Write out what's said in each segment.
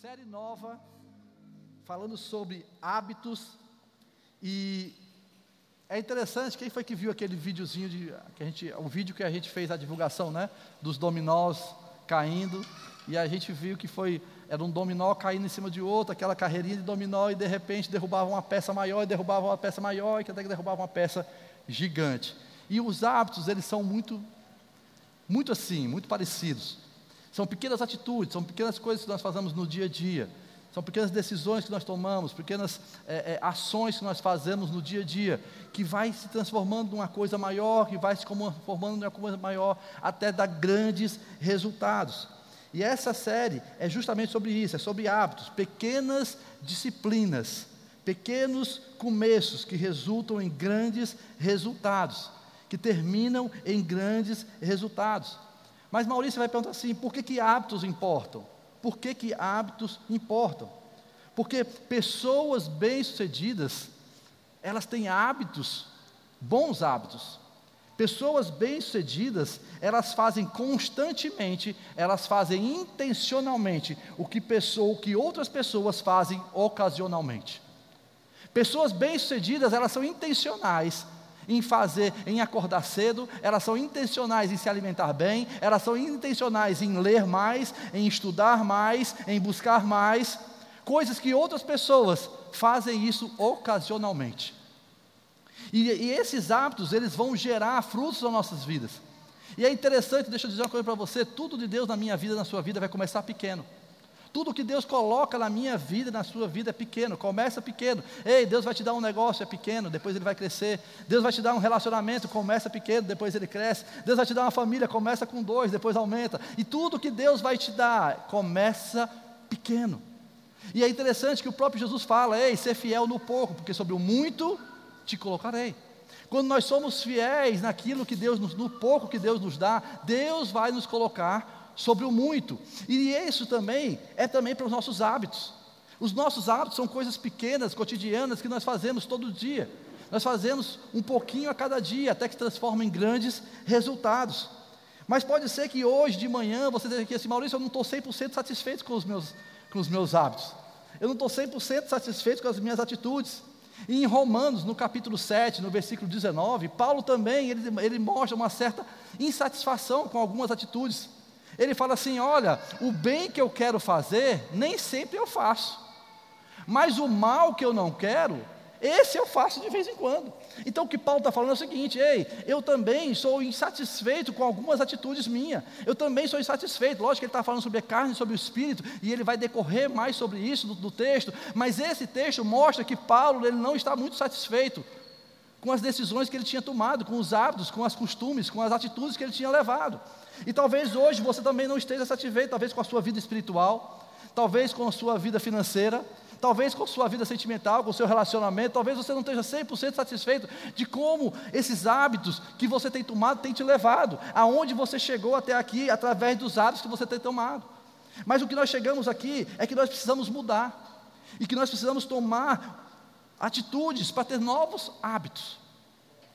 série nova falando sobre hábitos e é interessante, quem foi que viu aquele videozinho de que a gente, o vídeo que a gente fez a divulgação, né, dos dominós caindo, e a gente viu que foi era um dominó caindo em cima de outro, aquela carreirinha de dominó e de repente derrubava uma peça maior e derrubava uma peça maior e até que derrubava uma peça gigante. E os hábitos, eles são muito muito assim, muito parecidos. São pequenas atitudes, são pequenas coisas que nós fazemos no dia a dia. São pequenas decisões que nós tomamos, pequenas é, é, ações que nós fazemos no dia a dia, que vai se transformando numa coisa maior, que vai se transformando numa coisa maior, até dar grandes resultados. E essa série é justamente sobre isso, é sobre hábitos, pequenas disciplinas, pequenos começos que resultam em grandes resultados, que terminam em grandes resultados. Mas Maurício vai perguntar assim: por que, que hábitos importam? Por que, que hábitos importam? Porque pessoas bem-sucedidas, elas têm hábitos, bons hábitos. Pessoas bem-sucedidas, elas fazem constantemente, elas fazem intencionalmente o que, pessoa, o que outras pessoas fazem ocasionalmente. Pessoas bem-sucedidas, elas são intencionais em fazer, em acordar cedo, elas são intencionais em se alimentar bem, elas são intencionais em ler mais, em estudar mais, em buscar mais, coisas que outras pessoas fazem isso ocasionalmente. E, e esses hábitos, eles vão gerar frutos nas nossas vidas. E é interessante, deixa eu dizer uma coisa para você: tudo de Deus na minha vida, na sua vida, vai começar pequeno. Tudo que Deus coloca na minha vida, na sua vida é pequeno, começa pequeno. Ei, Deus vai te dar um negócio, é pequeno, depois ele vai crescer. Deus vai te dar um relacionamento, começa pequeno, depois ele cresce. Deus vai te dar uma família, começa com dois, depois aumenta. E tudo que Deus vai te dar, começa pequeno. E é interessante que o próprio Jesus fala: ei, ser fiel no pouco, porque sobre o muito te colocarei. Quando nós somos fiéis naquilo que Deus nos, no pouco que Deus nos dá, Deus vai nos colocar sobre o muito. E isso também é também para os nossos hábitos. Os nossos hábitos são coisas pequenas, cotidianas que nós fazemos todo dia. Nós fazemos um pouquinho a cada dia, até que se transforma em grandes resultados. Mas pode ser que hoje de manhã você diga aqui assim, Maurício, eu não estou 100% satisfeito com os meus, com os meus hábitos. Eu não estou 100% satisfeito com as minhas atitudes. E em Romanos, no capítulo 7, no versículo 19, Paulo também, ele, ele mostra uma certa insatisfação com algumas atitudes. Ele fala assim: olha, o bem que eu quero fazer, nem sempre eu faço. Mas o mal que eu não quero, esse eu faço de vez em quando. Então o que Paulo está falando é o seguinte: ei, eu também sou insatisfeito com algumas atitudes minhas. Eu também sou insatisfeito. Lógico que ele está falando sobre a carne, sobre o espírito, e ele vai decorrer mais sobre isso do, do texto. Mas esse texto mostra que Paulo ele não está muito satisfeito com as decisões que ele tinha tomado, com os hábitos, com os costumes, com as atitudes que ele tinha levado. E talvez hoje você também não esteja satisfeito, talvez com a sua vida espiritual, talvez com a sua vida financeira, talvez com a sua vida sentimental, com o seu relacionamento, talvez você não esteja 100% satisfeito de como esses hábitos que você tem tomado têm te levado, aonde você chegou até aqui através dos hábitos que você tem tomado. Mas o que nós chegamos aqui é que nós precisamos mudar e que nós precisamos tomar atitudes para ter novos hábitos,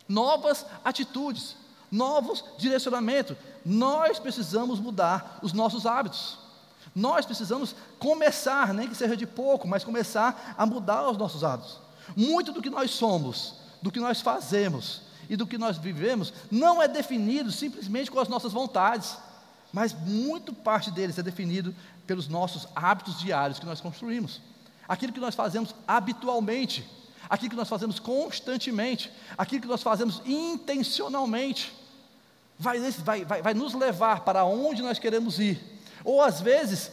novas atitudes, novos direcionamentos. Nós precisamos mudar os nossos hábitos. Nós precisamos começar, nem que seja de pouco, mas começar a mudar os nossos hábitos. Muito do que nós somos, do que nós fazemos e do que nós vivemos não é definido simplesmente com as nossas vontades, mas muito parte deles é definido pelos nossos hábitos diários que nós construímos. Aquilo que nós fazemos habitualmente, aquilo que nós fazemos constantemente, aquilo que nós fazemos intencionalmente, vai, vai, vai, vai nos levar para onde nós queremos ir ou às vezes,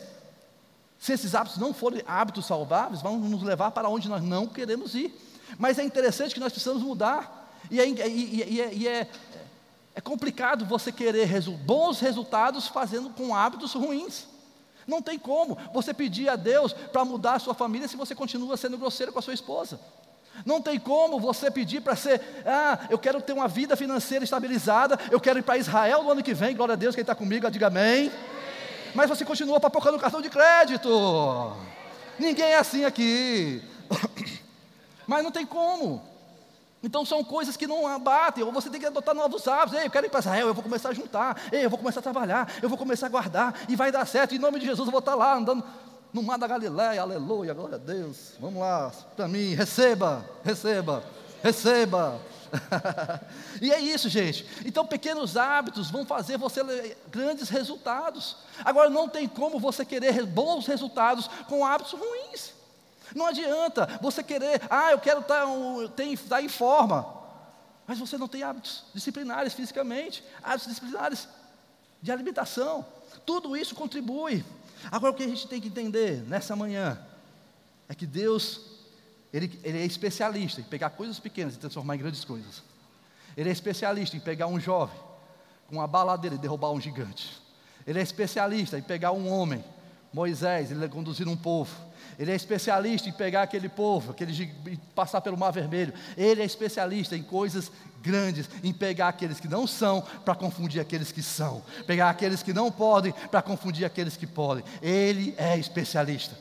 se esses hábitos não forem hábitos saudáveis, vão nos levar para onde nós não queremos ir. Mas é interessante que nós precisamos mudar. E é, e, e, e é, é complicado você querer resu bons resultados fazendo com hábitos ruins. Não tem como você pedir a Deus para mudar a sua família se você continua sendo grosseiro com a sua esposa. Não tem como você pedir para ser, ah, eu quero ter uma vida financeira estabilizada, eu quero ir para Israel no ano que vem, glória a Deus, quem está comigo, diga amém mas você continua papocando o cartão de crédito. Ninguém é assim aqui. Mas não tem como. Então são coisas que não abatem, ou você tem que adotar novos hábitos. Ei, eu quero ir para Israel, eu vou começar a juntar. Ei, eu vou começar a trabalhar, eu vou começar a guardar, e vai dar certo. Em nome de Jesus eu vou estar lá andando. No mar da Galileia, aleluia, glória a Deus. Vamos lá, para mim, receba, receba, receba. e é isso, gente. Então, pequenos hábitos vão fazer você grandes resultados. Agora, não tem como você querer bons resultados com hábitos ruins. Não adianta você querer, ah, eu quero estar, tá estar tá em forma, mas você não tem hábitos disciplinares fisicamente, hábitos disciplinares de alimentação. Tudo isso contribui. Agora, o que a gente tem que entender nessa manhã é que Deus ele, ele é especialista em pegar coisas pequenas e transformar em grandes coisas. Ele é especialista em pegar um jovem com uma baladeira e derrubar um gigante. Ele é especialista em pegar um homem, Moisés, ele conduzir um povo. Ele é especialista em pegar aquele povo, aquele, passar pelo Mar Vermelho. Ele é especialista em coisas grandes, em pegar aqueles que não são para confundir aqueles que são, pegar aqueles que não podem para confundir aqueles que podem. Ele é especialista.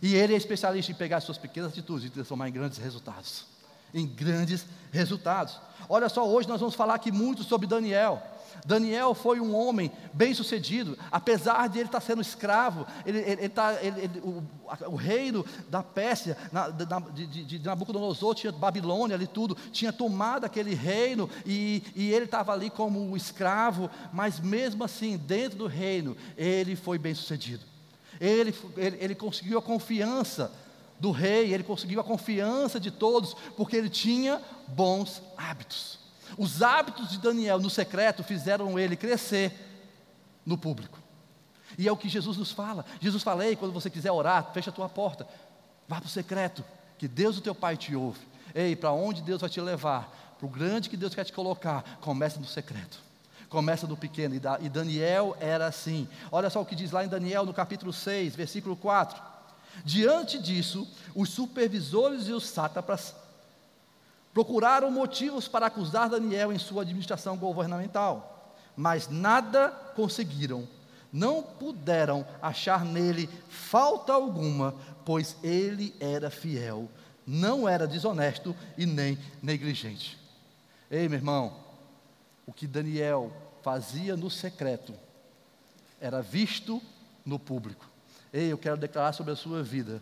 E ele é especialista em pegar suas pequenas atitudes e transformar em grandes resultados. Em grandes resultados. Olha só, hoje nós vamos falar aqui muito sobre Daniel. Daniel foi um homem bem sucedido, apesar de ele estar sendo escravo, ele, ele, ele, tá, ele o, o, reino da Pérsia, na, de, de, de, Nabucodonosor, tinha Babilônia ali tudo, tinha tomado aquele reino e, e ele estava ali como escravo, mas mesmo assim, dentro do reino, ele foi bem sucedido. Ele, ele, ele conseguiu a confiança do rei, ele conseguiu a confiança de todos, porque ele tinha bons hábitos. Os hábitos de Daniel no secreto fizeram ele crescer no público. E é o que Jesus nos fala. Jesus fala: Ei, quando você quiser orar, fecha a tua porta, vá para o secreto, que Deus, o teu Pai, te ouve. Ei, para onde Deus vai te levar? Para o grande que Deus quer te colocar, comece no secreto começa do pequeno, e Daniel era assim. Olha só o que diz lá em Daniel, no capítulo 6, versículo 4. Diante disso, os supervisores e os sátrapas procuraram motivos para acusar Daniel em sua administração governamental, mas nada conseguiram. Não puderam achar nele falta alguma, pois ele era fiel, não era desonesto e nem negligente. Ei, meu irmão, o que Daniel fazia no secreto era visto no público. Ei, eu quero declarar sobre a sua vida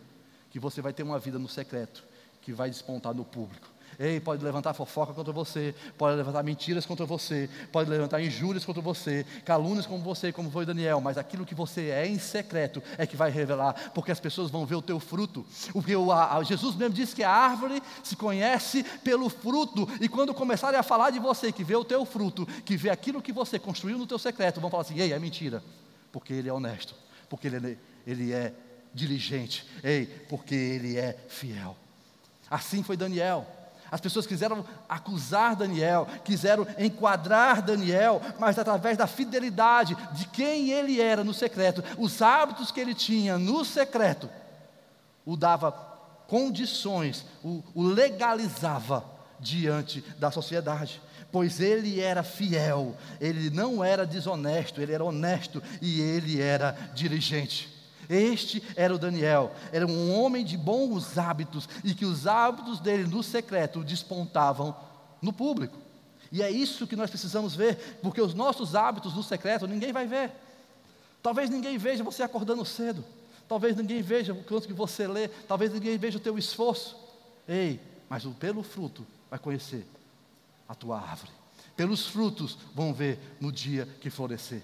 que você vai ter uma vida no secreto que vai despontar no público. Ei, pode levantar fofoca contra você, pode levantar mentiras contra você, pode levantar injúrias contra você, calúnias como você, como foi Daniel, mas aquilo que você é em secreto é que vai revelar, porque as pessoas vão ver o teu fruto. O, Jesus mesmo disse que a árvore se conhece pelo fruto, e quando começarem a falar de você, que vê o teu fruto, que vê aquilo que você construiu no teu secreto, vão falar assim: ei, é mentira, porque ele é honesto, porque ele, ele é diligente, ei, porque ele é fiel. Assim foi Daniel. As pessoas quiseram acusar Daniel, quiseram enquadrar Daniel, mas através da fidelidade de quem ele era no secreto, os hábitos que ele tinha no secreto, o dava condições, o, o legalizava diante da sociedade pois ele era fiel, ele não era desonesto, ele era honesto e ele era diligente. Este era o Daniel, era um homem de bons hábitos e que os hábitos dele no secreto despontavam no público. E é isso que nós precisamos ver, porque os nossos hábitos no secreto ninguém vai ver. Talvez ninguém veja você acordando cedo, talvez ninguém veja o quanto que você lê, talvez ninguém veja o teu esforço. Ei, mas pelo fruto vai conhecer a tua árvore. Pelos frutos vão ver no dia que florescer.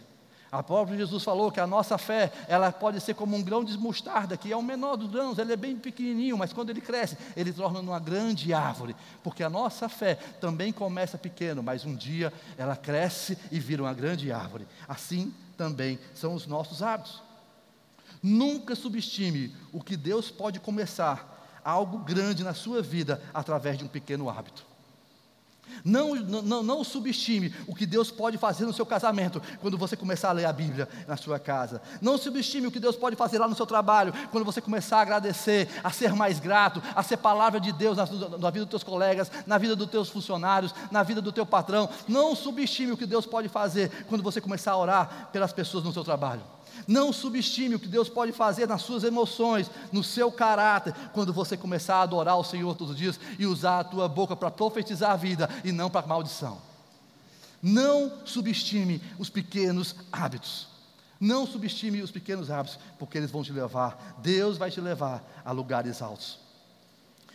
A própria Jesus falou que a nossa fé, ela pode ser como um grão de mostarda, que é o menor dos grãos, ele é bem pequenininho, mas quando ele cresce, ele torna uma grande árvore, porque a nossa fé também começa pequeno, mas um dia ela cresce e vira uma grande árvore. Assim também são os nossos hábitos. Nunca subestime o que Deus pode começar algo grande na sua vida através de um pequeno hábito. Não, não, não subestime o que Deus pode fazer no seu casamento quando você começar a ler a Bíblia na sua casa. Não subestime o que Deus pode fazer lá no seu trabalho quando você começar a agradecer, a ser mais grato, a ser palavra de Deus na, na vida dos teus colegas, na vida dos teus funcionários, na vida do teu patrão. Não subestime o que Deus pode fazer quando você começar a orar pelas pessoas no seu trabalho. Não subestime o que Deus pode fazer nas suas emoções, no seu caráter, quando você começar a adorar o Senhor todos os dias e usar a tua boca para profetizar a vida e não para maldição. Não subestime os pequenos hábitos. Não subestime os pequenos hábitos, porque eles vão te levar, Deus vai te levar a lugares altos.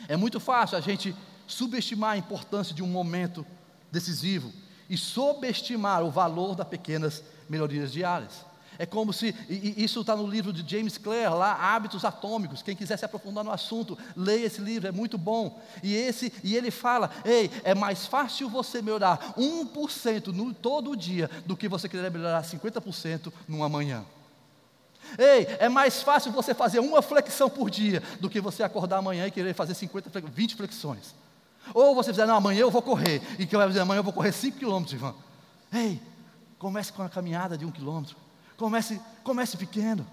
É muito fácil a gente subestimar a importância de um momento decisivo e subestimar o valor das pequenas melhorias diárias. É como se, isso está no livro de James Clear, lá, Hábitos Atômicos. Quem quiser se aprofundar no assunto, leia esse livro, é muito bom. E, esse, e ele fala: ei, é mais fácil você melhorar 1% no, todo dia do que você querer melhorar 50% numa manhã. Ei, é mais fácil você fazer uma flexão por dia do que você acordar amanhã e querer fazer 50, 20 flexões. Ou você dizer, não, amanhã eu vou correr. E que vai dizer, amanhã eu vou correr 5 quilômetros, Ivan. Ei, comece com a caminhada de um quilômetro. Comece, comece pequeno.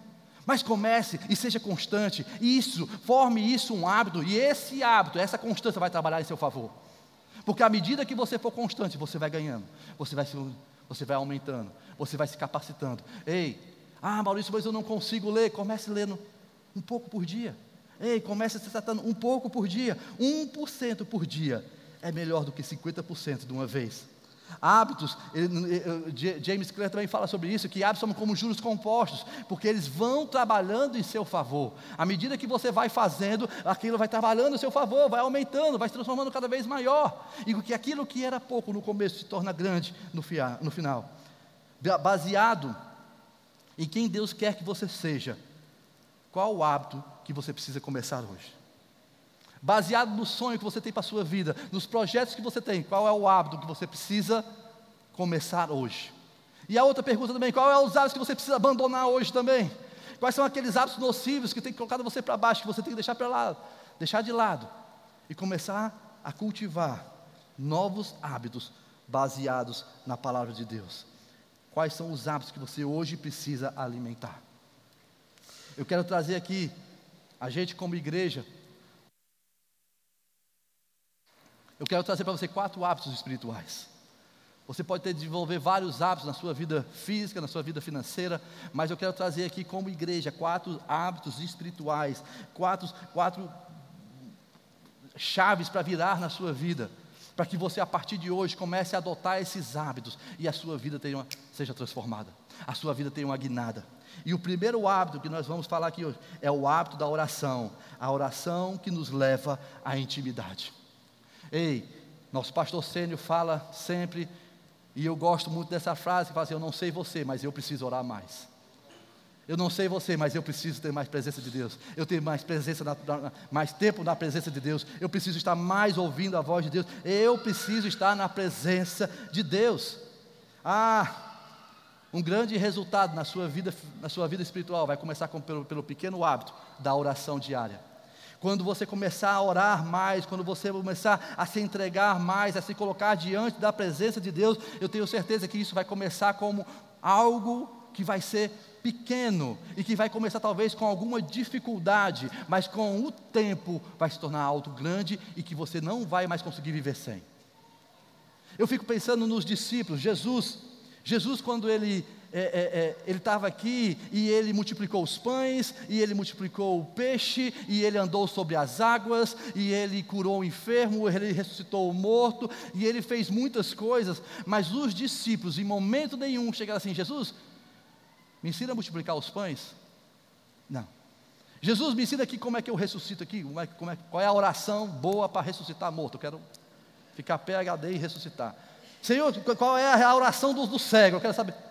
Mas comece e seja constante. Isso, forme isso um hábito. E esse hábito, essa constância vai trabalhar em seu favor. Porque à medida que você for constante, você vai ganhando. Você vai, se, você vai aumentando. Você vai se capacitando. Ei, ah, Maurício, mas eu não consigo ler. Comece lendo um pouco por dia. Ei, comece se tratando um pouco por dia. 1% por dia é melhor do que 50% de uma vez. Hábitos, James Clear também fala sobre isso, que hábitos são como juros compostos, porque eles vão trabalhando em seu favor. À medida que você vai fazendo, aquilo vai trabalhando em seu favor, vai aumentando, vai se transformando cada vez maior. E que aquilo que era pouco no começo se torna grande no final. Baseado em quem Deus quer que você seja, qual o hábito que você precisa começar hoje? Baseado no sonho que você tem para a sua vida, nos projetos que você tem, qual é o hábito que você precisa começar hoje? E a outra pergunta também, qual é os hábitos que você precisa abandonar hoje também? Quais são aqueles hábitos nocivos que tem colocado você para baixo, que você tem que deixar para lá, deixar de lado e começar a cultivar novos hábitos baseados na palavra de Deus? Quais são os hábitos que você hoje precisa alimentar? Eu quero trazer aqui a gente como igreja Eu quero trazer para você quatro hábitos espirituais. Você pode ter desenvolver vários hábitos na sua vida física, na sua vida financeira, mas eu quero trazer aqui como igreja quatro hábitos espirituais, quatro, quatro chaves para virar na sua vida, para que você a partir de hoje comece a adotar esses hábitos e a sua vida tenha seja transformada, a sua vida tenha uma guinada. E o primeiro hábito que nós vamos falar aqui hoje é o hábito da oração, a oração que nos leva à intimidade. Ei, nosso pastor Sênio fala sempre, e eu gosto muito dessa frase, que fala assim, eu não sei você, mas eu preciso orar mais. Eu não sei você, mas eu preciso ter mais presença de Deus. Eu tenho mais presença, na, na, mais tempo na presença de Deus. Eu preciso estar mais ouvindo a voz de Deus. Eu preciso estar na presença de Deus. Ah, um grande resultado na sua vida, na sua vida espiritual vai começar com, pelo, pelo pequeno hábito da oração diária. Quando você começar a orar mais, quando você começar a se entregar mais, a se colocar diante da presença de Deus, eu tenho certeza que isso vai começar como algo que vai ser pequeno e que vai começar talvez com alguma dificuldade, mas com o tempo vai se tornar algo grande e que você não vai mais conseguir viver sem. Eu fico pensando nos discípulos, Jesus, Jesus quando ele é, é, é, ele estava aqui e ele multiplicou os pães, e ele multiplicou o peixe, e ele andou sobre as águas, e ele curou o enfermo, ele ressuscitou o morto, e ele fez muitas coisas, mas os discípulos, em momento nenhum, chegaram assim: Jesus, me ensina a multiplicar os pães? Não. Jesus, me ensina aqui como é que eu ressuscito aqui, como é, como é, qual é a oração boa para ressuscitar morto? Eu quero ficar PHD e ressuscitar. Senhor, qual é a oração do, do cego? Eu quero saber.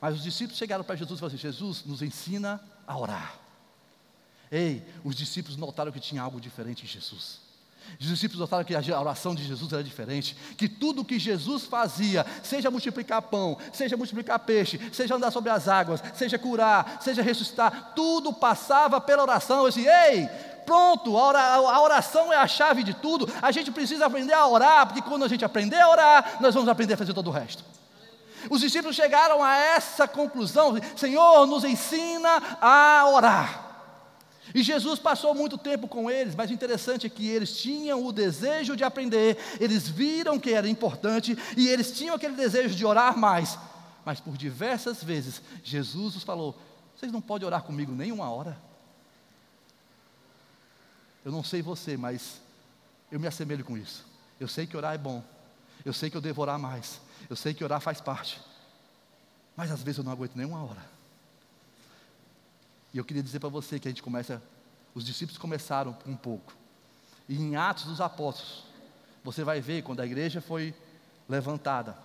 Mas os discípulos chegaram para Jesus e falaram assim: Jesus, nos ensina a orar. Ei, os discípulos notaram que tinha algo diferente em Jesus. Os discípulos notaram que a oração de Jesus era diferente, que tudo que Jesus fazia, seja multiplicar pão, seja multiplicar peixe, seja andar sobre as águas, seja curar, seja ressuscitar, tudo passava pela oração. Eu disse, ei, pronto, a oração é a chave de tudo. A gente precisa aprender a orar, porque quando a gente aprender a orar, nós vamos aprender a fazer todo o resto. Os discípulos chegaram a essa conclusão: Senhor, nos ensina a orar. E Jesus passou muito tempo com eles, mas o interessante é que eles tinham o desejo de aprender, eles viram que era importante e eles tinham aquele desejo de orar mais. Mas por diversas vezes, Jesus os falou: Vocês não podem orar comigo nem uma hora? Eu não sei você, mas eu me assemelho com isso. Eu sei que orar é bom, eu sei que eu devo orar mais, eu sei que orar faz parte, mas às vezes eu não aguento nem uma hora. E eu queria dizer para você que a gente começa, os discípulos começaram um pouco. E em Atos dos Apóstolos, você vai ver quando a igreja foi levantada,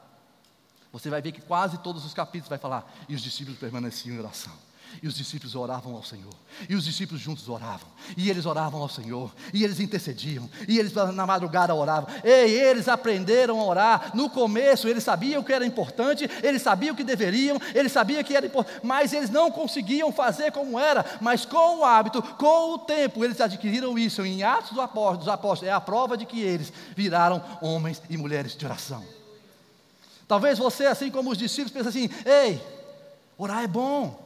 você vai ver que quase todos os capítulos vai falar, e os discípulos permaneciam em oração. E os discípulos oravam ao Senhor. E os discípulos juntos oravam. E eles oravam ao Senhor. E eles intercediam. E eles na madrugada oravam. E eles aprenderam a orar. No começo eles sabiam que era importante. Eles sabiam que deveriam. Eles sabiam que era importante. Mas eles não conseguiam fazer como era. Mas com o hábito, com o tempo, eles adquiriram isso. Em Atos dos Apóstolos é a prova de que eles viraram homens e mulheres de oração. Talvez você, assim como os discípulos, pense assim: ei, orar é bom.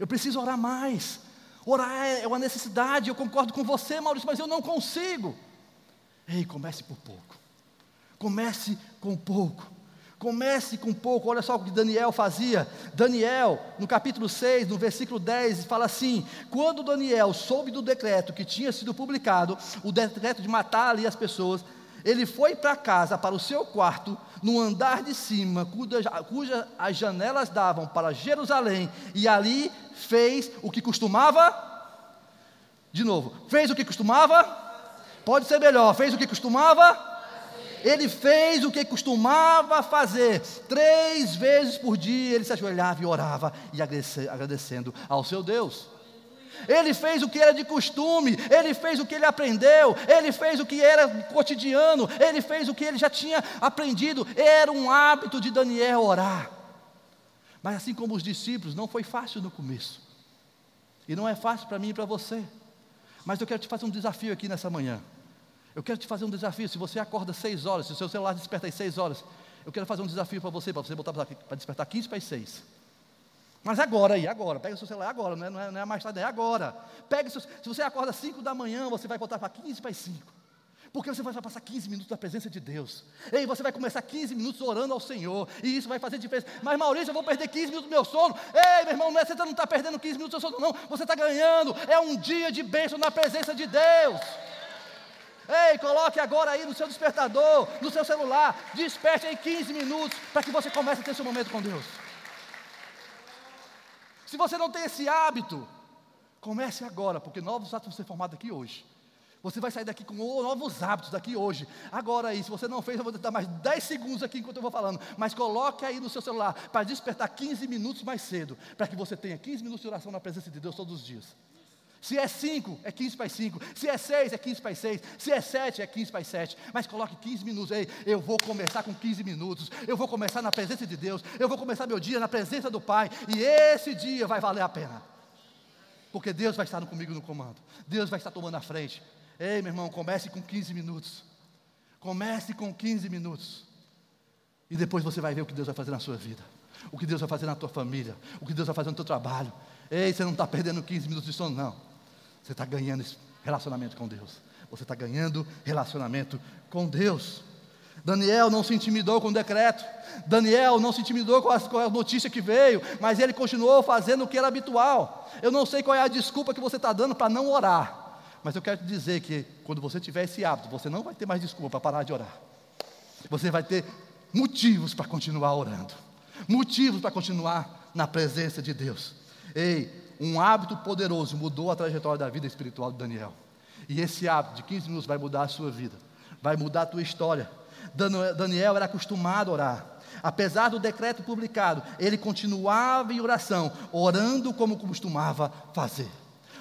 Eu preciso orar mais. Orar é uma necessidade. Eu concordo com você, Maurício, mas eu não consigo. Ei, comece por pouco. Comece com pouco. Comece com pouco. Olha só o que Daniel fazia. Daniel, no capítulo 6, no versículo 10, fala assim: Quando Daniel soube do decreto que tinha sido publicado, o decreto de matar ali as pessoas, ele foi para casa, para o seu quarto, no andar de cima, cujas cuja as janelas davam para Jerusalém, e ali fez o que costumava. De novo, fez o que costumava? Pode ser melhor, fez o que costumava? Ele fez o que costumava fazer. Três vezes por dia ele se ajoelhava e orava, e agradecendo ao seu Deus. Ele fez o que era de costume, ele fez o que ele aprendeu, ele fez o que era cotidiano, ele fez o que ele já tinha aprendido. Era um hábito de Daniel orar. Mas assim como os discípulos, não foi fácil no começo. E não é fácil para mim e para você. Mas eu quero te fazer um desafio aqui nessa manhã. Eu quero te fazer um desafio. Se você acorda seis horas, se o seu celular desperta às seis horas, eu quero fazer um desafio para você, para você botar para despertar 15 para as 6. Mas agora aí, agora, pega o seu celular agora, não é, não é, não é mais tarde, é agora. Pega seu, se você acorda 5 da manhã, você vai botar para 15 para as 5. Porque você vai passar 15 minutos na presença de Deus. Ei, você vai começar 15 minutos orando ao Senhor. E isso vai fazer diferença. Mas Maurício, eu vou perder 15 minutos do meu sono. Ei, meu irmão, não é, você não está perdendo 15 minutos do seu sono, não. Você está ganhando. É um dia de bênção na presença de Deus. Ei, coloque agora aí no seu despertador, no seu celular. Desperte aí 15 minutos para que você comece a ter seu momento com Deus. Se você não tem esse hábito, comece agora, porque novos hábitos vão ser formados aqui hoje. Você vai sair daqui com novos hábitos daqui hoje. Agora aí, se você não fez, eu vou dar mais 10 segundos aqui enquanto eu vou falando. Mas coloque aí no seu celular para despertar 15 minutos mais cedo, para que você tenha 15 minutos de oração na presença de Deus todos os dias. Se é 5, é 15 para 5. Se é 6, é 15 para 6. Se é 7, é 15 para 7. Mas coloque 15 minutos. Ei, eu vou começar com 15 minutos. Eu vou começar na presença de Deus. Eu vou começar meu dia na presença do Pai. E esse dia vai valer a pena. Porque Deus vai estar comigo no comando. Deus vai estar tomando a frente. Ei, meu irmão, comece com 15 minutos. Comece com 15 minutos. E depois você vai ver o que Deus vai fazer na sua vida. O que Deus vai fazer na tua família. O que Deus vai fazer no teu trabalho. Ei, você não está perdendo 15 minutos de sono, não. Você está ganhando relacionamento com Deus. Você está ganhando relacionamento com Deus. Daniel não se intimidou com o decreto. Daniel não se intimidou com a, com a, notícia que veio, mas ele continuou fazendo o que era habitual. Eu não sei qual é a desculpa que você está dando para não orar, mas eu quero te dizer que quando você tiver esse hábito, você não vai ter mais desculpa para parar de orar. Você vai ter motivos para continuar orando, motivos para continuar na presença de Deus. Ei, um hábito poderoso mudou a trajetória da vida espiritual de Daniel. E esse hábito de 15 minutos vai mudar a sua vida, vai mudar a tua história. Daniel era acostumado a orar. Apesar do decreto publicado, ele continuava em oração, orando como costumava fazer.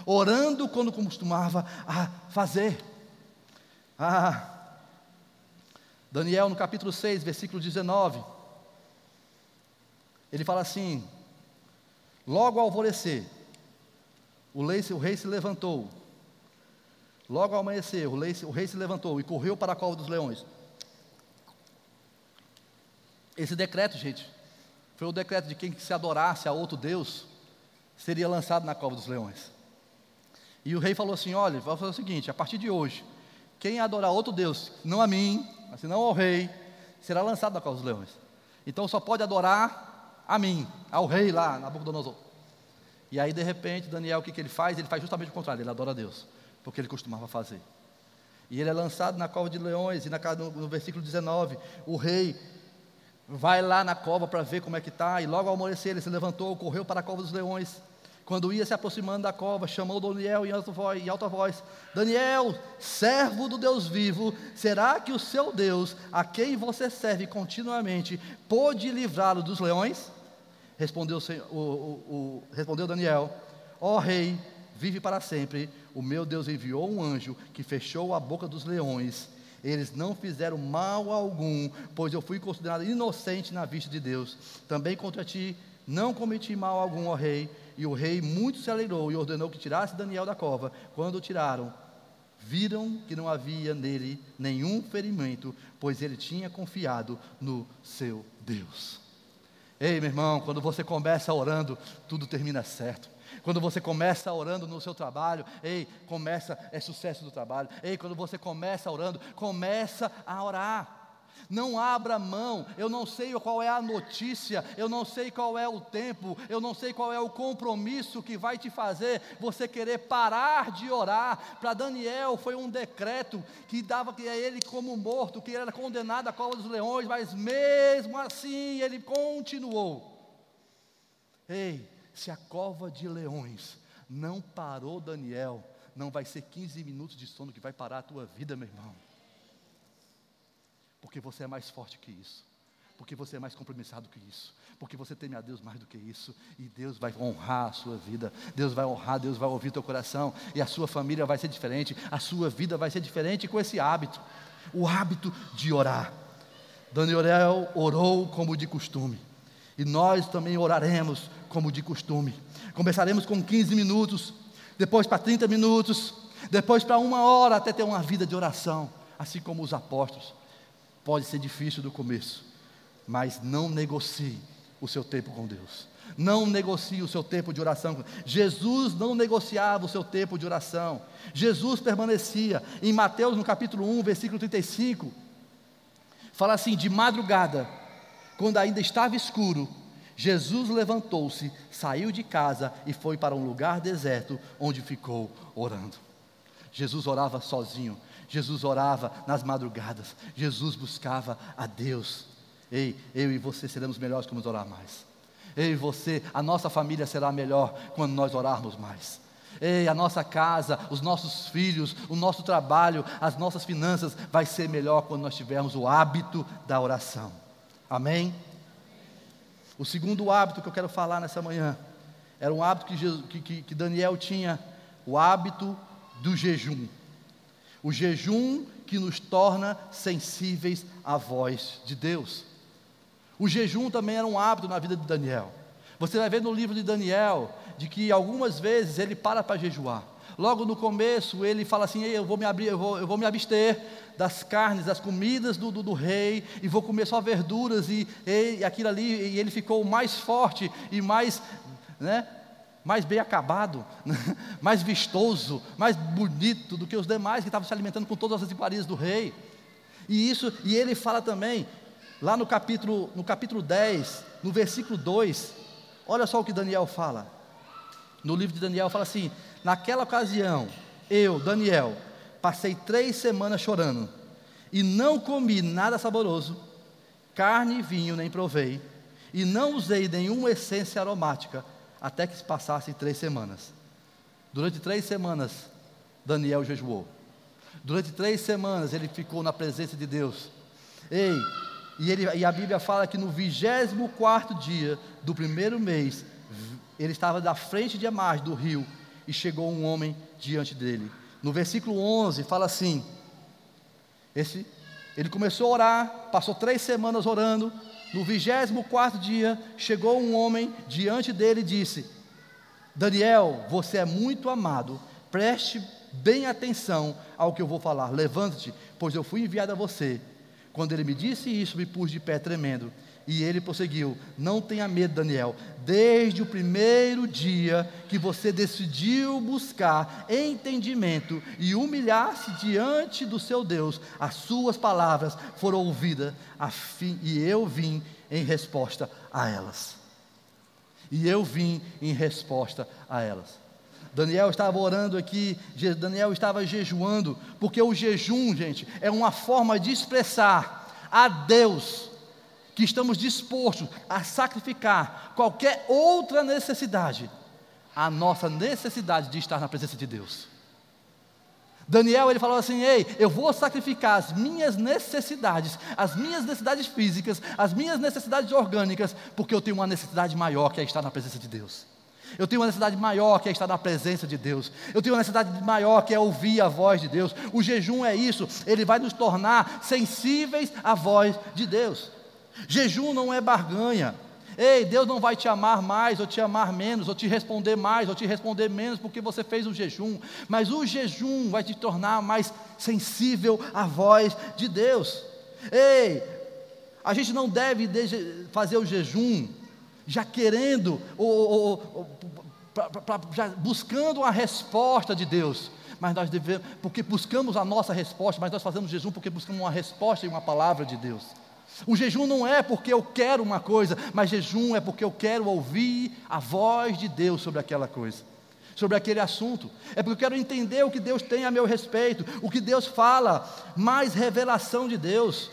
Orando quando costumava fazer. Ah, Daniel no capítulo 6, versículo 19. Ele fala assim: Logo ao alvorecer, o, rei, se levantou. Logo ao amanhecer, o rei, o rei se levantou e correu para a cova dos leões. Esse decreto, gente, foi o decreto de quem se adorasse a outro Deus, seria lançado na cova dos leões. E o rei falou assim: olha, vou fazer o seguinte: a partir de hoje, quem adorar outro Deus, não a mim, mas não ao rei, será lançado na cova dos leões. Então só pode adorar a mim, ao rei lá, Nabucodonosor. E aí, de repente, Daniel, o que, que ele faz? Ele faz justamente o contrário, ele adora a Deus, porque ele costumava fazer. E ele é lançado na cova de leões, e na, no, no versículo 19, o rei vai lá na cova para ver como é que está, e logo ao amanhecer ele se levantou, correu para a cova dos leões. Quando ia se aproximando da cova, chamou Daniel em alta voz, em alta voz: Daniel, servo do Deus vivo, será que o seu Deus, a quem você serve continuamente, pôde livrá-lo dos leões? Respondeu, o, o, o, respondeu Daniel: Ó oh, rei, vive para sempre. O meu Deus enviou um anjo que fechou a boca dos leões. Eles não fizeram mal algum, pois eu fui considerado inocente na vista de Deus. Também contra ti não cometi mal algum, ó rei e o rei muito se alegrou e ordenou que tirasse Daniel da cova. Quando o tiraram, viram que não havia nele nenhum ferimento, pois ele tinha confiado no seu Deus. Ei, meu irmão, quando você começa orando, tudo termina certo. Quando você começa orando no seu trabalho, ei, começa, é sucesso do trabalho. Ei, quando você começa orando, começa a orar. Não abra mão. Eu não sei qual é a notícia, eu não sei qual é o tempo, eu não sei qual é o compromisso que vai te fazer você querer parar de orar. Para Daniel foi um decreto que dava que ele como morto, que ele era condenado à cova dos leões, mas mesmo assim ele continuou. Ei, se a cova de leões não parou Daniel, não vai ser 15 minutos de sono que vai parar a tua vida, meu irmão. Porque você é mais forte que isso. Porque você é mais compromissado que isso. Porque você teme a Deus mais do que isso. E Deus vai honrar a sua vida. Deus vai honrar, Deus vai ouvir teu coração. E a sua família vai ser diferente. A sua vida vai ser diferente com esse hábito. O hábito de orar. Daniel orou como de costume. E nós também oraremos como de costume. Começaremos com 15 minutos, depois para 30 minutos, depois para uma hora, até ter uma vida de oração, assim como os apóstolos. Pode ser difícil do começo, mas não negocie o seu tempo com Deus. Não negocie o seu tempo de oração. Jesus não negociava o seu tempo de oração. Jesus permanecia. Em Mateus, no capítulo 1, versículo 35, fala assim: De madrugada, quando ainda estava escuro, Jesus levantou-se, saiu de casa e foi para um lugar deserto, onde ficou orando. Jesus orava sozinho, Jesus orava nas madrugadas, Jesus buscava a Deus. Ei, eu e você seremos melhores quando orar mais. Eu e você, a nossa família será melhor quando nós orarmos mais. Ei, a nossa casa, os nossos filhos, o nosso trabalho, as nossas finanças vai ser melhor quando nós tivermos o hábito da oração. Amém? O segundo hábito que eu quero falar nessa manhã era um hábito que, Jesus, que, que, que Daniel tinha, o hábito do jejum. O jejum que nos torna sensíveis à voz de Deus. O jejum também era um hábito na vida de Daniel. Você vai ver no livro de Daniel de que algumas vezes ele para para jejuar. Logo no começo ele fala assim: eu vou me abrir, eu vou, eu vou me abster das carnes, das comidas do, do, do, rei e vou comer só verduras e, e aquilo ali. E ele ficou mais forte e mais, né, mais bem acabado, mais vistoso, mais bonito do que os demais que estavam se alimentando com todas as iguarias do rei. E isso, e ele fala também, lá no capítulo, no capítulo 10, no versículo 2, olha só o que Daniel fala. No livro de Daniel fala assim: naquela ocasião, eu, Daniel, passei três semanas chorando, e não comi nada saboroso, carne e vinho nem provei, e não usei nenhuma essência aromática até que se passassem três semanas. Durante três semanas, Daniel jejuou. Durante três semanas ele ficou na presença de Deus. Ei, e, ele, e a Bíblia fala que no 24 dia do primeiro mês, ele estava da frente de Amás, do rio, e chegou um homem diante dele. No versículo 11 fala assim: esse, ele começou a orar, passou três semanas orando, no vigésimo quarto dia, chegou um homem diante dele e disse: Daniel, você é muito amado, preste bem atenção ao que eu vou falar. Levante-te, pois eu fui enviado a você. Quando ele me disse isso, me pus de pé tremendo. E ele prosseguiu: Não tenha medo, Daniel. Desde o primeiro dia que você decidiu buscar entendimento e humilhar-se diante do seu Deus, as suas palavras foram ouvidas, fim, e eu vim em resposta a elas. E eu vim em resposta a elas. Daniel estava orando aqui, Daniel estava jejuando, porque o jejum, gente, é uma forma de expressar a Deus que estamos dispostos a sacrificar qualquer outra necessidade a nossa necessidade de estar na presença de Deus. Daniel, ele falou assim: Ei, eu vou sacrificar as minhas necessidades, as minhas necessidades físicas, as minhas necessidades orgânicas, porque eu tenho uma necessidade maior que é estar na presença de Deus. Eu tenho uma necessidade maior que é estar na presença de Deus. Eu tenho uma necessidade maior que é ouvir a voz de Deus. O jejum é isso, ele vai nos tornar sensíveis à voz de Deus. Jejum não é barganha. Ei, Deus não vai te amar mais, ou te amar menos, ou te responder mais, ou te responder menos, porque você fez o jejum. Mas o jejum vai te tornar mais sensível à voz de Deus. Ei, a gente não deve fazer o jejum já querendo, ou, ou, ou pra, pra, já buscando a resposta de Deus. Mas nós devemos, porque buscamos a nossa resposta, mas nós fazemos jejum porque buscamos uma resposta e uma palavra de Deus. O jejum não é porque eu quero uma coisa, mas jejum é porque eu quero ouvir a voz de Deus sobre aquela coisa, sobre aquele assunto. É porque eu quero entender o que Deus tem a meu respeito, o que Deus fala, mais revelação de Deus,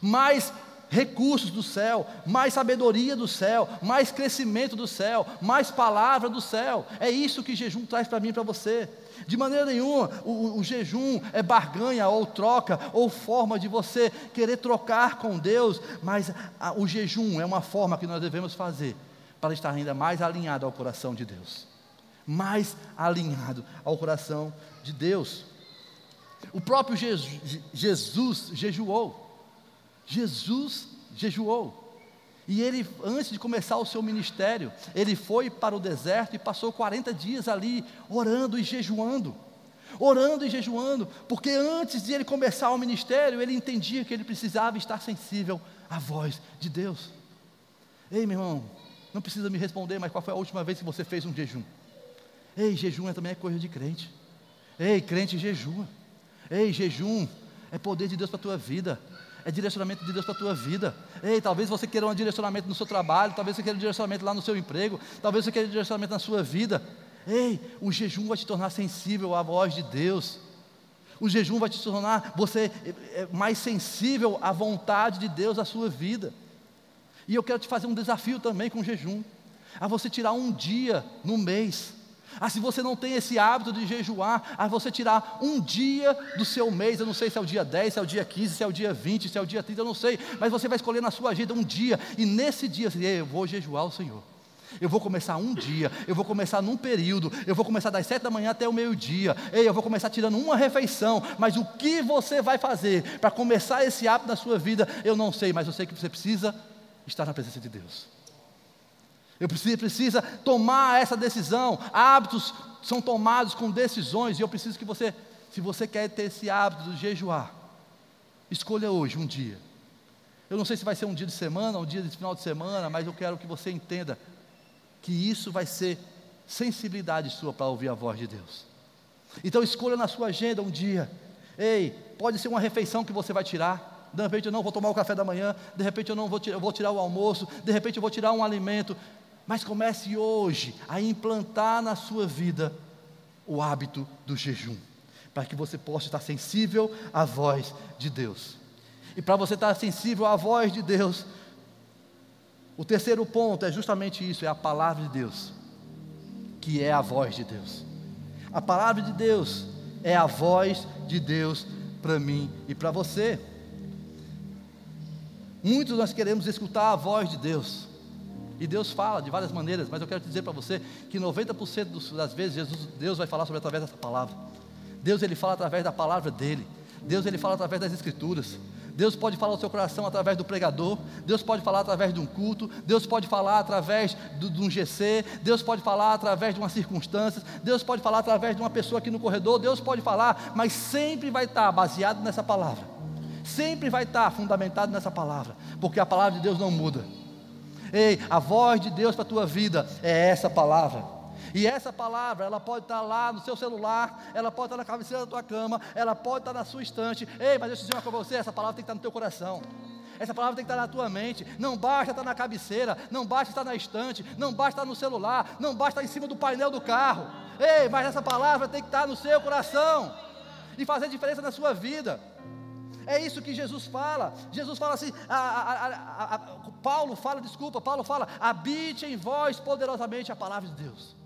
mais recursos do céu, mais sabedoria do céu, mais crescimento do céu, mais palavra do céu. É isso que jejum traz para mim e para você. De maneira nenhuma, o, o, jejum é barganha ou troca ou forma de você querer trocar com Deus, mas a, o jejum é uma forma que nós devemos fazer para estar ainda mais alinhado ao coração de Deus. Mais alinhado ao coração de Deus. O próprio Jesus, Jesus jejuou. Jesus jejuou. E ele, antes de começar o seu ministério, ele foi para o deserto e passou 40 dias ali, orando e jejuando. Orando e jejuando, porque antes de ele começar o ministério, ele entendia que ele precisava estar sensível à voz de Deus. Ei, meu irmão, não precisa me responder, mas qual foi a última vez que você fez um jejum? Ei, jejum é também é coisa de crente. Ei, crente jejua. Ei, jejum é poder de Deus para a tua vida é direcionamento de Deus para a tua vida. Ei, talvez você queira um direcionamento no seu trabalho, talvez você queira um direcionamento lá no seu emprego, talvez você queira um direcionamento na sua vida. Ei, o jejum vai te tornar sensível à voz de Deus. O jejum vai te tornar você é, é, mais sensível à vontade de Deus na sua vida. E eu quero te fazer um desafio também com o jejum, a você tirar um dia no mês ah, se você não tem esse hábito de jejuar, a você tirar um dia do seu mês, eu não sei se é o dia 10, se é o dia 15, se é o dia 20, se é o dia 30, eu não sei, mas você vai escolher na sua agenda um dia, e nesse dia você diz, eu vou jejuar o Senhor. Eu vou começar um dia, eu vou começar num período, eu vou começar das sete da manhã até o meio-dia. Ei, eu vou começar tirando uma refeição, mas o que você vai fazer para começar esse hábito na sua vida, eu não sei, mas eu sei que você precisa estar na presença de Deus. Eu preciso, precisa tomar essa decisão. Hábitos são tomados com decisões, e eu preciso que você, se você quer ter esse hábito de jejuar, escolha hoje um dia. Eu não sei se vai ser um dia de semana, um dia de final de semana, mas eu quero que você entenda que isso vai ser sensibilidade sua para ouvir a voz de Deus. Então escolha na sua agenda um dia. Ei, pode ser uma refeição que você vai tirar de repente eu não vou tomar o café da manhã, de repente eu não vou, eu vou tirar o almoço, de repente eu vou tirar um alimento, mas comece hoje a implantar na sua vida o hábito do jejum, para que você possa estar sensível à voz de Deus. E para você estar sensível à voz de Deus, o terceiro ponto é justamente isso: é a palavra de Deus, que é a voz de Deus. A palavra de Deus é a voz de Deus para mim e para você. Muitos nós queremos escutar a voz de Deus, e Deus fala de várias maneiras, mas eu quero dizer para você que 90% das vezes Jesus, Deus vai falar sobre através dessa palavra. Deus ele fala através da palavra dele. Deus ele fala através das escrituras. Deus pode falar ao seu coração através do pregador, Deus pode falar através de um culto, Deus pode falar através do, de um GC, Deus pode falar através de uma circunstância, Deus pode falar através de uma pessoa aqui no corredor, Deus pode falar, mas sempre vai estar baseado nessa palavra, sempre vai estar fundamentado nessa palavra, porque a palavra de Deus não muda. Ei, a voz de Deus para a tua vida é essa palavra. E essa palavra, ela pode estar lá no seu celular, ela pode estar na cabeceira da tua cama, ela pode estar na sua estante. Ei, mas deixa eu dizer uma coisa para você: essa palavra tem que estar no teu coração. Essa palavra tem que estar na tua mente. Não basta estar na cabeceira, não basta estar na estante, não basta estar no celular, não basta estar em cima do painel do carro. Ei, mas essa palavra tem que estar no seu coração e fazer diferença na sua vida. É isso que Jesus fala. Jesus fala assim, a, a, a, Paulo fala, desculpa, Paulo fala, habite em vós poderosamente a palavra de Deus.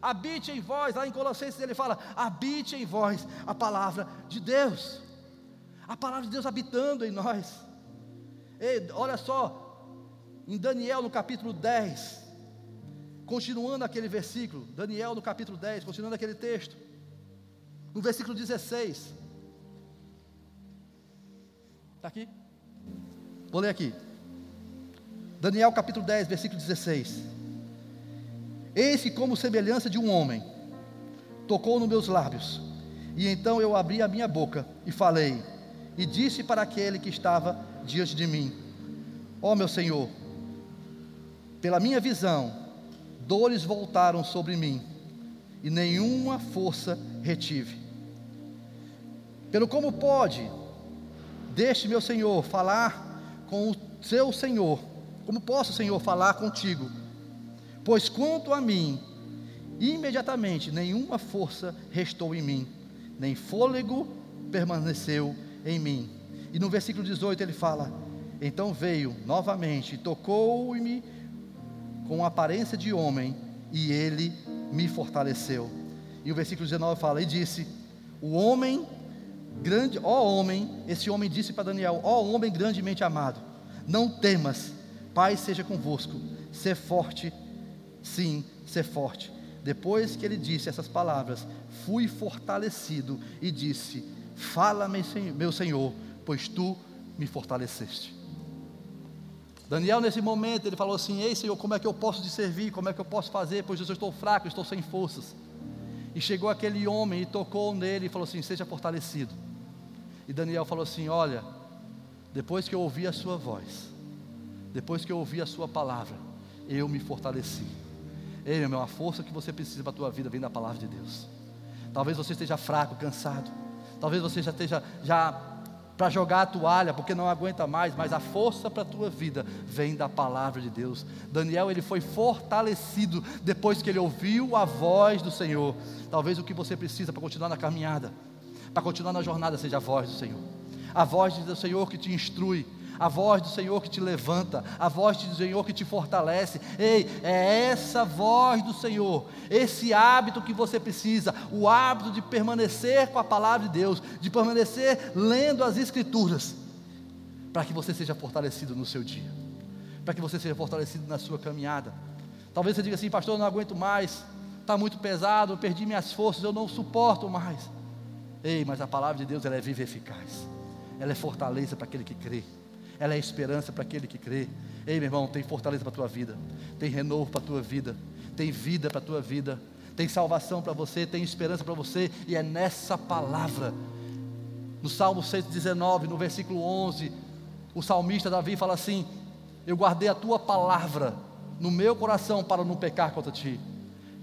Habite em vós, lá em Colossenses ele fala: habite em vós a palavra de Deus. A palavra de Deus habitando em nós. Ei, olha só, em Daniel no capítulo 10, continuando aquele versículo, Daniel no capítulo 10, continuando aquele texto, no versículo 16. Está aqui? Vou ler aqui. Daniel capítulo 10, versículo 16. Eis que, como semelhança de um homem, tocou nos meus lábios, e então eu abri a minha boca e falei, e disse para aquele que estava diante de mim: Ó oh, meu Senhor, pela minha visão, dores voltaram sobre mim, e nenhuma força retive. Pelo como pode, deixe meu Senhor falar com o seu Senhor, como posso, Senhor, falar contigo? Pois quanto a mim, imediatamente nenhuma força restou em mim, nem fôlego permaneceu em mim. E no versículo 18 ele fala: Então veio novamente, tocou-me com aparência de homem, e ele me fortaleceu. E o versículo 19 fala: E disse: O homem grande, ó homem, esse homem disse para Daniel: Ó homem grandemente amado, não temas, Pai seja convosco, ser forte, sim, ser forte. Depois que ele disse essas palavras, fui fortalecido e disse: Fala-me, meu Senhor, pois tu me fortaleceste. Daniel, nesse momento, ele falou assim: Ei, Senhor, como é que eu posso te servir? Como é que eu posso fazer? Pois eu estou fraco, estou sem forças. E chegou aquele homem e tocou nele e falou assim: Seja fortalecido. E Daniel falou assim: Olha, depois que eu ouvi a sua voz, depois que eu ouvi a Sua palavra, eu me fortaleci. Ei, meu a força que você precisa para a tua vida vem da palavra de Deus. Talvez você esteja fraco, cansado. Talvez você já esteja já para jogar a toalha, porque não aguenta mais, mas a força para a tua vida vem da palavra de Deus. Daniel, ele foi fortalecido depois que ele ouviu a voz do Senhor. Talvez o que você precisa para continuar na caminhada, para continuar na jornada, seja a voz do Senhor. A voz do Senhor que te instrui, a voz do Senhor que te levanta, a voz do Senhor que te fortalece. Ei, é essa voz do Senhor, esse hábito que você precisa, o hábito de permanecer com a palavra de Deus, de permanecer lendo as Escrituras, para que você seja fortalecido no seu dia, para que você seja fortalecido na sua caminhada. Talvez você diga assim, pastor, eu não aguento mais, está muito pesado, eu perdi minhas forças, eu não suporto mais. Ei, mas a palavra de Deus ela é viva e eficaz, ela é fortaleza para aquele que crê. Ela é esperança para aquele que crê. Ei, meu irmão, tem fortaleza para a tua vida, tem renovo para a tua vida, tem vida para a tua vida, tem salvação para você, tem esperança para você, e é nessa palavra. No Salmo 119, no versículo 11, o salmista Davi fala assim: Eu guardei a tua palavra no meu coração para não pecar contra ti.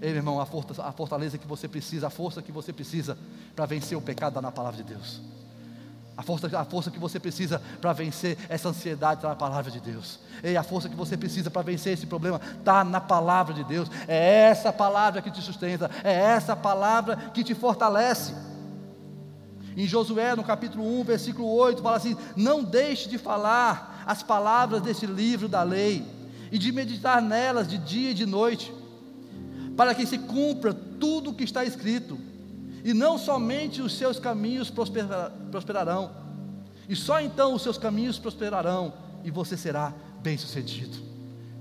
Ei, meu irmão, a fortaleza que você precisa, a força que você precisa para vencer o pecado está na palavra de Deus. A força, a força que você precisa para vencer essa ansiedade está na palavra de Deus. E a força que você precisa para vencer esse problema está na palavra de Deus. É essa palavra que te sustenta, é essa palavra que te fortalece. Em Josué, no capítulo 1, versículo 8, fala assim: Não deixe de falar as palavras desse livro da lei, e de meditar nelas de dia e de noite, para que se cumpra tudo o que está escrito e não somente os seus caminhos prosperarão, e só então os seus caminhos prosperarão, e você será bem-sucedido.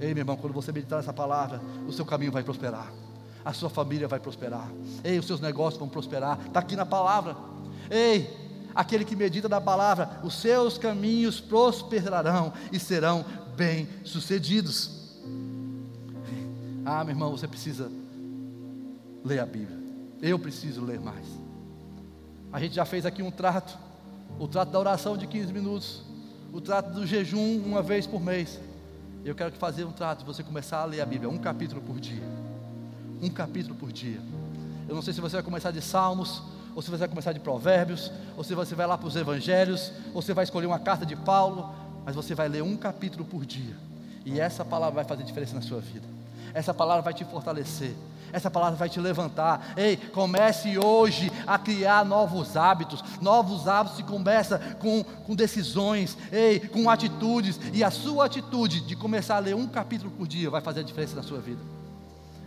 Ei, meu irmão, quando você meditar essa palavra, o seu caminho vai prosperar, a sua família vai prosperar, ei, os seus negócios vão prosperar, está aqui na palavra. Ei, aquele que medita na palavra, os seus caminhos prosperarão e serão bem-sucedidos. Ah, meu irmão, você precisa ler a Bíblia. Eu preciso ler mais. A gente já fez aqui um trato, o trato da oração de 15 minutos, o trato do jejum uma vez por mês. Eu quero fazer um trato você começar a ler a Bíblia, um capítulo por dia. Um capítulo por dia. Eu não sei se você vai começar de Salmos, ou se você vai começar de Provérbios, ou se você vai lá para os Evangelhos, ou você vai escolher uma carta de Paulo, mas você vai ler um capítulo por dia. E essa palavra vai fazer diferença na sua vida. Essa palavra vai te fortalecer essa palavra vai te levantar. Ei, comece hoje a criar novos hábitos. Novos hábitos se começa com, com decisões, ei, com atitudes. E a sua atitude de começar a ler um capítulo por dia vai fazer a diferença na sua vida.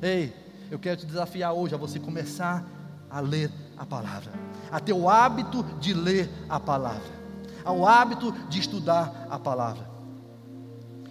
Ei, eu quero te desafiar hoje a você começar a ler a palavra, a ter o hábito de ler a palavra, ao hábito de estudar a palavra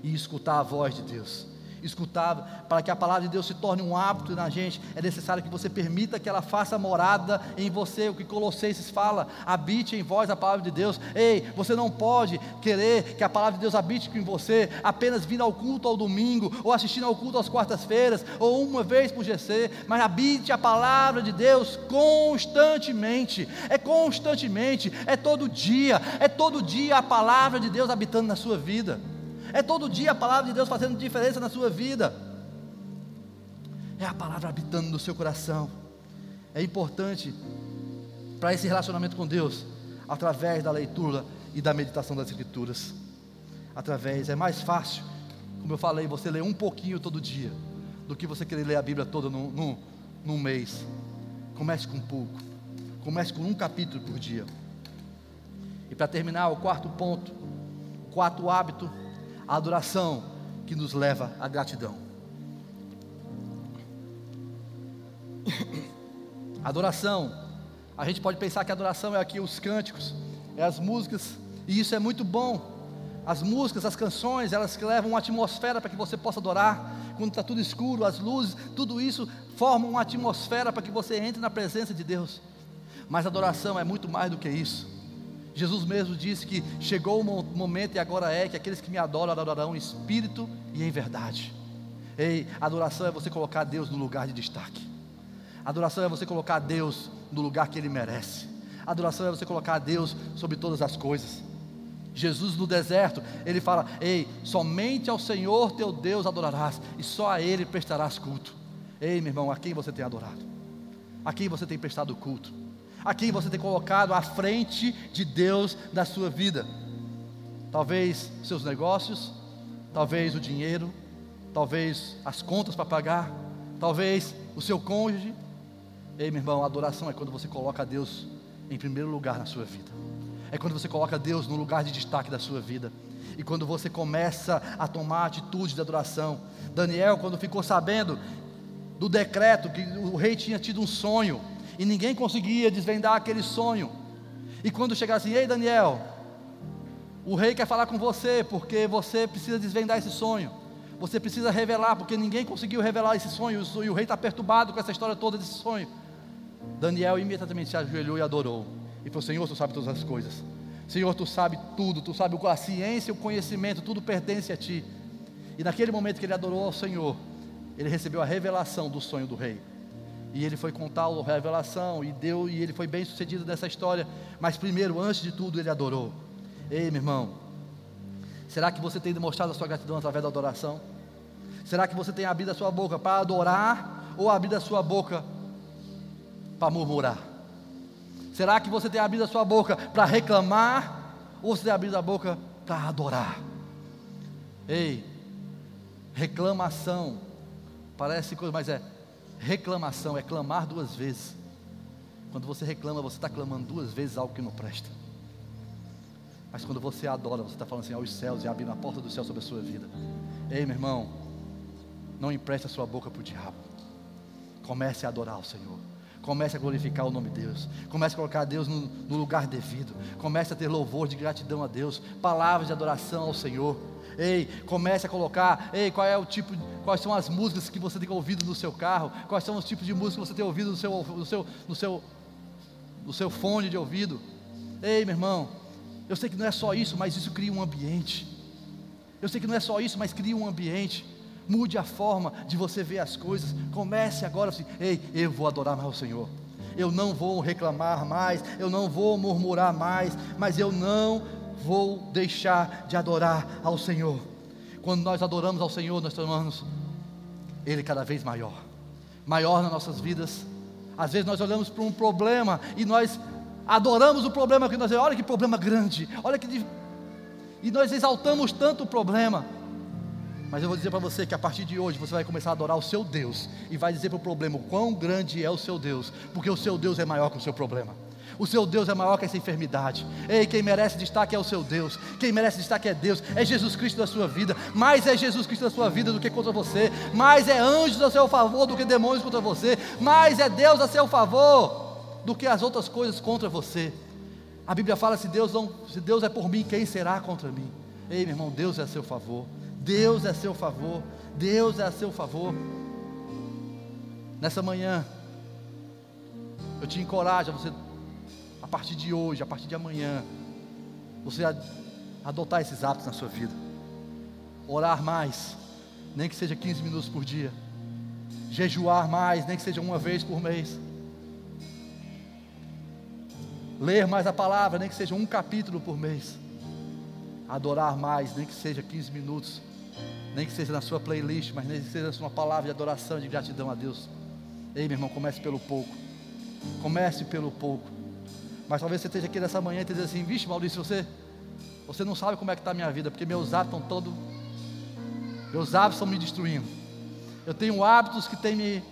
e escutar a voz de Deus escutar, para que a palavra de Deus se torne um hábito na gente, é necessário que você permita que ela faça morada em você, o que Colossenses fala, habite em vós a palavra de Deus. Ei, você não pode querer que a palavra de Deus habite em você apenas vindo ao culto ao domingo, ou assistindo ao culto às quartas-feiras, ou uma vez por GC, mas habite a palavra de Deus constantemente, é constantemente, é todo dia, é todo dia a palavra de Deus habitando na sua vida. É todo dia a palavra de Deus fazendo diferença na sua vida. É a palavra habitando no seu coração. É importante para esse relacionamento com Deus, através da leitura e da meditação das Escrituras. Através, é mais fácil, como eu falei, você ler um pouquinho todo dia, do que você querer ler a Bíblia toda num, num, num mês. Comece com pouco, comece com um capítulo por dia. E para terminar, o quarto ponto, o quarto hábito a adoração que nos leva à gratidão. Adoração, a gente pode pensar que a adoração é aqui os cânticos, é as músicas, e isso é muito bom. As músicas, as canções, elas levam uma atmosfera para que você possa adorar. Quando está tudo escuro, as luzes, tudo isso forma uma atmosfera para que você entre na presença de Deus. Mas adoração é muito mais do que isso. Jesus mesmo disse que chegou o momento e agora é que aqueles que me adoram adorarão em espírito e em verdade. Ei, adoração é você colocar Deus no lugar de destaque. Adoração é você colocar Deus no lugar que Ele merece. Adoração é você colocar Deus sobre todas as coisas. Jesus no deserto, ele fala: Ei, somente ao Senhor teu Deus adorarás, e só a Ele prestarás culto. Ei, meu irmão, a quem você tem adorado? A quem você tem prestado culto? A quem você tem colocado à frente de Deus da sua vida. Talvez seus negócios, talvez o dinheiro, talvez as contas para pagar, talvez o seu cônjuge. Ei, meu irmão, a adoração é quando você coloca Deus em primeiro lugar na sua vida. É quando você coloca Deus no lugar de destaque da sua vida. E quando você começa a tomar atitude de adoração. Daniel, quando ficou sabendo do decreto que o rei tinha tido um sonho, e ninguém conseguia desvendar aquele sonho. E quando chegaram assim, ei Daniel, o rei quer falar com você, porque você precisa desvendar esse sonho. Você precisa revelar, porque ninguém conseguiu revelar esse sonho, e o rei está perturbado com essa história toda desse sonho. Daniel imediatamente se ajoelhou e adorou. E falou: Senhor, tu sabe todas as coisas. Senhor, tu sabe tudo, tu sabe a ciência, o conhecimento, tudo pertence a ti. E naquele momento que ele adorou ao Senhor, ele recebeu a revelação do sonho do rei e ele foi contar a revelação e deu e ele foi bem sucedido nessa história. Mas primeiro, antes de tudo, ele adorou. Ei, meu irmão, será que você tem demonstrado a sua gratidão através da adoração? Será que você tem abrido a sua boca para adorar ou abrido a sua boca para murmurar? Será que você tem abrido a sua boca para reclamar ou você tem abrido a boca para adorar? Ei, reclamação parece coisa, mas é Reclamação é clamar duas vezes. Quando você reclama, você está clamando duas vezes algo que não presta. Mas quando você adora, você está falando assim aos céus e abrindo a porta do céu sobre a sua vida. Ei, meu irmão, não empreste a sua boca para o diabo. Comece a adorar o Senhor. Comece a glorificar o nome de Deus. Comece a colocar Deus no, no lugar devido. Comece a ter louvor de gratidão a Deus. Palavras de adoração ao Senhor. Ei, comece a colocar, ei, qual é o tipo, quais são as músicas que você tem ouvido no seu carro, quais são os tipos de música que você tem ouvido no seu, no seu, no seu, no seu fone de ouvido. Ei, meu irmão, eu sei que não é só isso, mas isso cria um ambiente. Eu sei que não é só isso, mas cria um ambiente. Mude a forma de você ver as coisas. Comece agora assim: ei, eu vou adorar mais o Senhor. Eu não vou reclamar mais, eu não vou murmurar mais, mas eu não vou deixar de adorar ao Senhor. Quando nós adoramos ao Senhor, nós tornamos Ele cada vez maior, maior nas nossas vidas. Às vezes nós olhamos para um problema e nós adoramos o problema que nós olha que problema grande, olha que e nós exaltamos tanto o problema. Mas eu vou dizer para você que a partir de hoje você vai começar a adorar o seu Deus e vai dizer para o problema quão grande é o seu Deus, porque o seu Deus é maior que o seu problema. O seu Deus é maior que essa enfermidade. Ei, quem merece destaque é o seu Deus. Quem merece destaque é Deus. É Jesus Cristo da sua vida. Mais é Jesus Cristo da sua vida do que contra você. Mais é anjos a seu favor do que demônios contra você. Mais é Deus a seu favor do que as outras coisas contra você. A Bíblia fala: se Deus, não, se Deus é por mim, quem será contra mim? Ei, meu irmão, Deus é a seu favor. Deus é a seu favor. Deus é a seu favor. Nessa manhã, eu te encorajo a você partir de hoje, a partir de amanhã, você adotar esses hábitos na sua vida. Orar mais, nem que seja 15 minutos por dia. Jejuar mais, nem que seja uma vez por mês. Ler mais a palavra, nem que seja um capítulo por mês. Adorar mais, nem que seja 15 minutos. Nem que seja na sua playlist, mas nem que seja uma palavra de adoração, de gratidão a Deus. Ei, meu irmão, comece pelo pouco. Comece pelo pouco. Mas talvez você esteja aqui nessa manhã e esteja assim, vixe Maurício, você, você não sabe como é que está a minha vida, porque meus hábitos estão todos. Meus hábitos estão me destruindo. Eu tenho hábitos que têm me.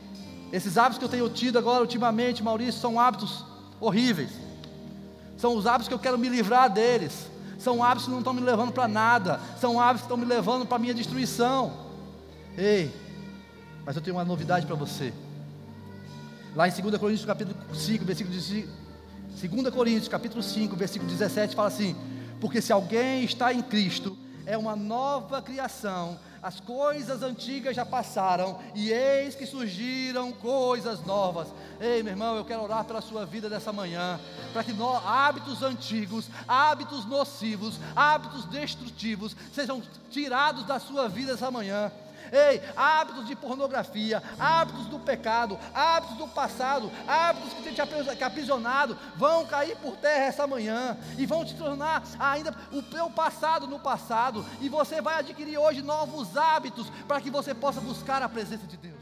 Esses hábitos que eu tenho tido agora ultimamente, Maurício, são hábitos horríveis. São os hábitos que eu quero me livrar deles. São hábitos que não estão me levando para nada. São hábitos que estão me levando para a minha destruição. Ei, mas eu tenho uma novidade para você. Lá em 2 Coríntios capítulo 5, versículo 2 Coríntios, capítulo 5, versículo 17, fala assim: Porque se alguém está em Cristo, é uma nova criação, as coisas antigas já passaram, e eis que surgiram coisas novas. Ei, meu irmão, eu quero orar pela sua vida dessa manhã, para que no, hábitos antigos, hábitos nocivos, hábitos destrutivos sejam tirados da sua vida essa manhã. Ei, hábitos de pornografia, hábitos do pecado, hábitos do passado, hábitos que têm te aprisionado, vão cair por terra essa manhã e vão te tornar ainda o teu passado no passado. E você vai adquirir hoje novos hábitos para que você possa buscar a presença de Deus.